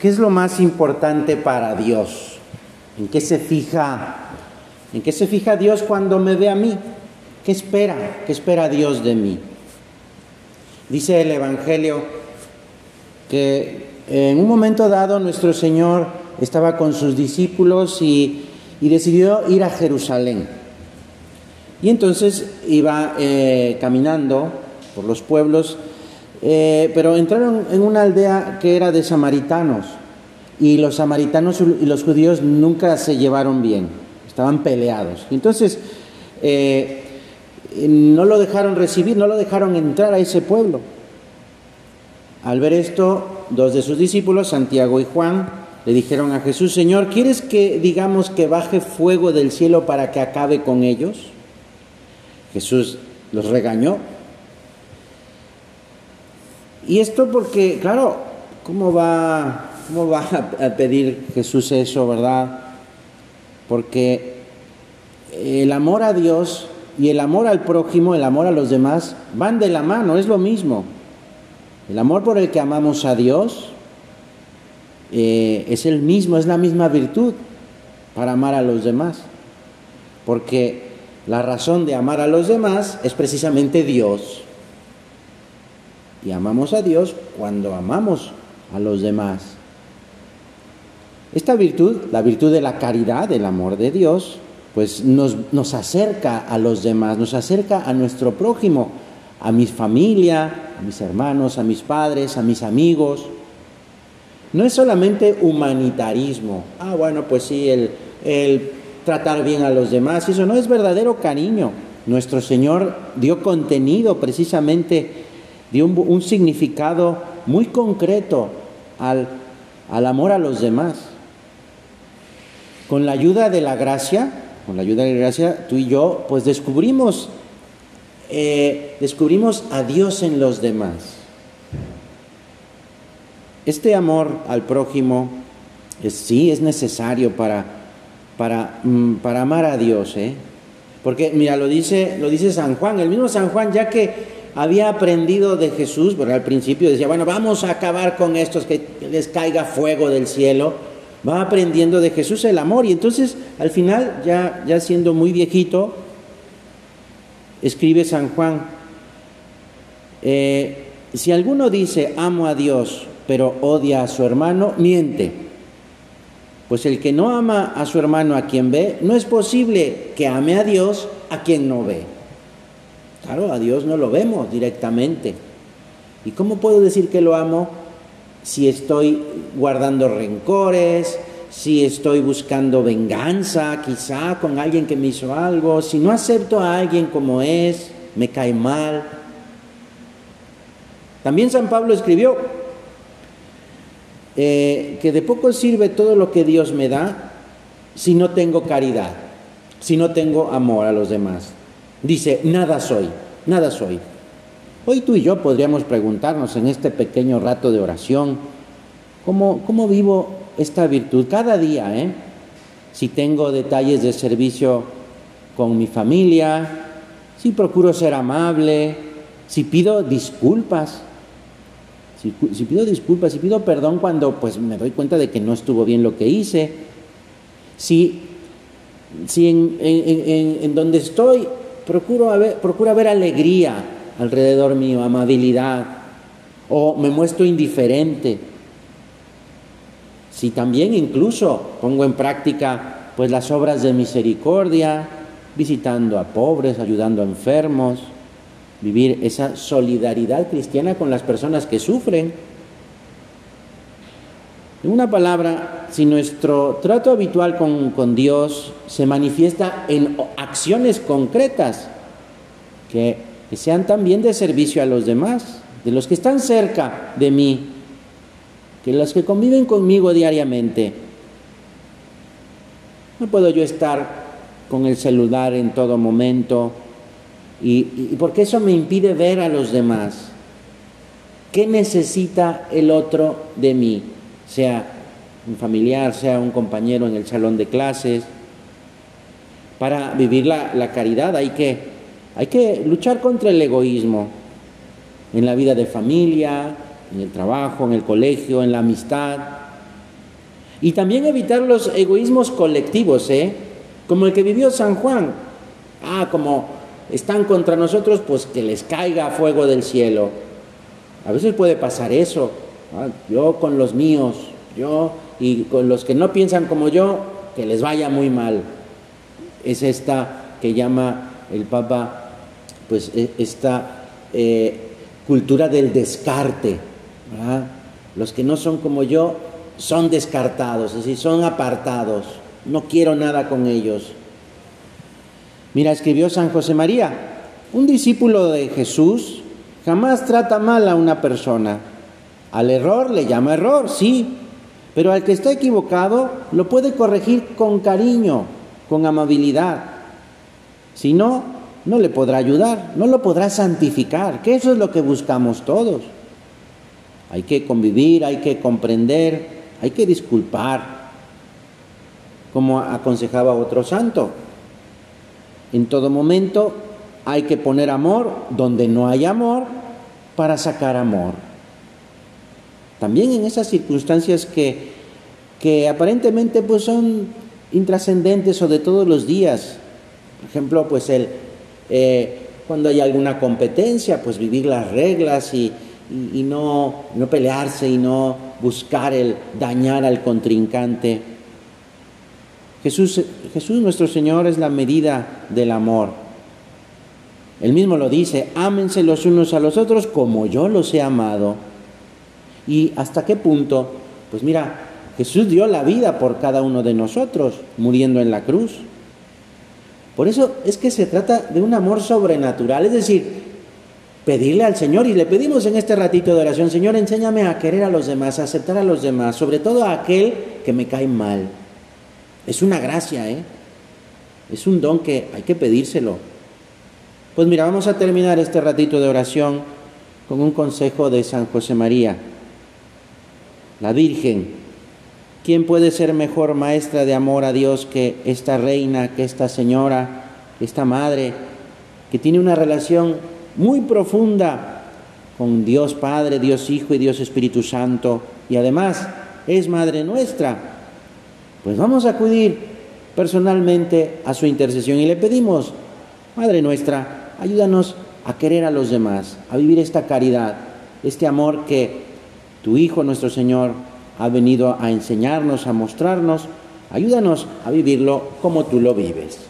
¿Qué es lo más importante para Dios? ¿En qué se fija? ¿En qué se fija Dios cuando me ve a mí? ¿Qué espera? ¿Qué espera Dios de mí? Dice el Evangelio que en un momento dado nuestro Señor estaba con sus discípulos y, decidió ir a Jerusalén. Y entonces iba eh, caminando por los pueblos eh, pero entraron en una aldea que era de samaritanos y los samaritanos y los judíos nunca se llevaron bien, estaban peleados. Entonces, eh, no lo dejaron recibir, no lo dejaron entrar a ese pueblo. Al ver esto, dos de sus discípulos, Santiago y Juan, le dijeron a Jesús, Señor, ¿quieres que digamos que baje fuego del cielo para que acabe con ellos? Jesús los regañó y esto porque, claro, ¿cómo va, cómo va a pedir Jesús eso, verdad? Porque el amor a Dios y el amor al prójimo, el amor a los demás, van de la mano, es lo mismo. El amor por el que amamos a Dios eh, es el mismo, es la misma virtud para amar a los demás. Porque la razón de amar a los demás es precisamente Dios. Y amamos a Dios cuando amamos a los demás. Esta virtud, la virtud de la caridad, del amor de Dios, pues nos, nos acerca a los demás, nos acerca a nuestro prójimo, a mi familia, a mis hermanos, a mis padres, a mis amigos. No es solamente humanitarismo, ah, bueno, pues sí, el, el tratar bien a los demás, eso no es verdadero cariño. Nuestro Señor dio contenido precisamente dio un, significado muy concreto al, amor a los demás. Con la ayuda de la gracia, con la ayuda de la gracia, tú y yo, pues descubrimos, eh, descubrimos a Dios en los demás. Este amor al prójimo sí es necesario para, para, mm, para amar a Dios, ¿eh? Porque mira, lo dice, lo dice San Juan, el mismo San Juan, ya que había aprendido de Jesús, porque al principio decía, bueno, vamos a acabar con estos, que les caiga fuego del cielo. Va aprendiendo de Jesús el amor y entonces al final, ya, ya siendo muy viejito, escribe San Juan, eh, si alguno dice amo a Dios, pero odia a su hermano, miente. Pues el que no ama a su hermano a quien ve, no es posible que ame a Dios a quien no ve. Claro, a Dios no lo vemos directamente. ¿Y cómo puedo decir que lo amo si estoy guardando rencores, si estoy buscando venganza quizá con alguien que me hizo algo, si no acepto a alguien como es, me cae mal? También San Pablo escribió eh, que de poco sirve todo lo que Dios me da si no tengo caridad, si no tengo amor a los demás. Dice, nada soy, nada soy. Hoy tú y yo podríamos preguntarnos en este pequeño rato de oración, ¿cómo, cómo vivo esta virtud cada día? Eh? Si tengo detalles de servicio con mi familia, si procuro ser amable, si pido disculpas, si, pido disculpas, si pido perdón cuando pues me doy cuenta de que no estuvo bien lo que hice, si, si en, en, en donde estoy procuro procura ver alegría alrededor mío, amabilidad, o me muestro indiferente. Si también incluso pongo en práctica pues las obras de misericordia, visitando a pobres, ayudando a enfermos, vivir esa solidaridad cristiana con las personas que sufren. En una palabra, si nuestro trato habitual con, Dios se manifiesta en acciones concretas, que, que sean también de servicio a los demás, de los que están cerca de mí, que los que conviven conmigo diariamente. No puedo yo estar con el celular en todo momento y, y, porque eso me impide ver a los demás. ¿Qué necesita el otro de mí? sea un familiar, sea un compañero en el salón de clases. Para vivir la, caridad hay que, hay que luchar contra el egoísmo en la vida de familia, en el trabajo, en el colegio, en la amistad. Y también evitar los egoísmos colectivos, ¿eh? Como el que vivió San Juan. Ah, como están contra nosotros, pues que les caiga fuego del cielo. A veces puede pasar eso. Ah, yo con los míos, yo y con los que no piensan como yo, que les vaya muy mal. Es esta que llama el Papa, pues e, esta eh, cultura del descarte. Los que no son como yo son descartados, es decir, son apartados. No quiero nada con ellos. Mira, escribió San José María, un discípulo de Jesús jamás trata mal a una persona. Al error le llama error, sí, pero al que está equivocado lo puede corregir con cariño, con amabilidad. Si no, no le podrá ayudar, no lo podrá santificar, que eso es lo que buscamos todos. Hay que convivir, hay que comprender, hay que disculpar, como aconsejaba otro santo. En todo momento hay que poner amor donde no hay amor para sacar amor. También en esas circunstancias que, que aparentemente pues son intrascendentes o de todos los días. Por ejemplo, pues el, eh, cuando hay alguna competencia, pues vivir las reglas y, y, no, no pelearse y no buscar el dañar al contrincante. Jesús, Jesús nuestro Señor es la medida del amor. Él mismo lo dice, ámense los unos a los otros como yo los he amado. ¿Y hasta qué punto? Pues mira, Jesús dio la vida por cada uno de nosotros, muriendo en la cruz. Por eso es que se trata de un amor sobrenatural, es decir, pedirle al Señor y le pedimos en este ratito de oración, Señor, enséñame a querer a los demás, a aceptar a los demás, sobre todo a aquel que me cae mal. Es una gracia, ¿eh? Es un don que hay que pedírselo. Pues mira, vamos a terminar este ratito de oración con un consejo de San José María. La Virgen, ¿quién puede ser mejor maestra de amor a Dios que esta reina, que esta señora, esta madre, que tiene una relación muy profunda con Dios Padre, Dios Hijo y Dios Espíritu Santo, y además es Madre nuestra? Pues vamos a acudir personalmente a su intercesión y le pedimos, Madre nuestra, ayúdanos a querer a los demás, a vivir esta caridad, este amor que tu Hijo, nuestro Señor, ha venido a enseñarnos, a mostrarnos. Ayúdanos a vivirlo como tú lo vives.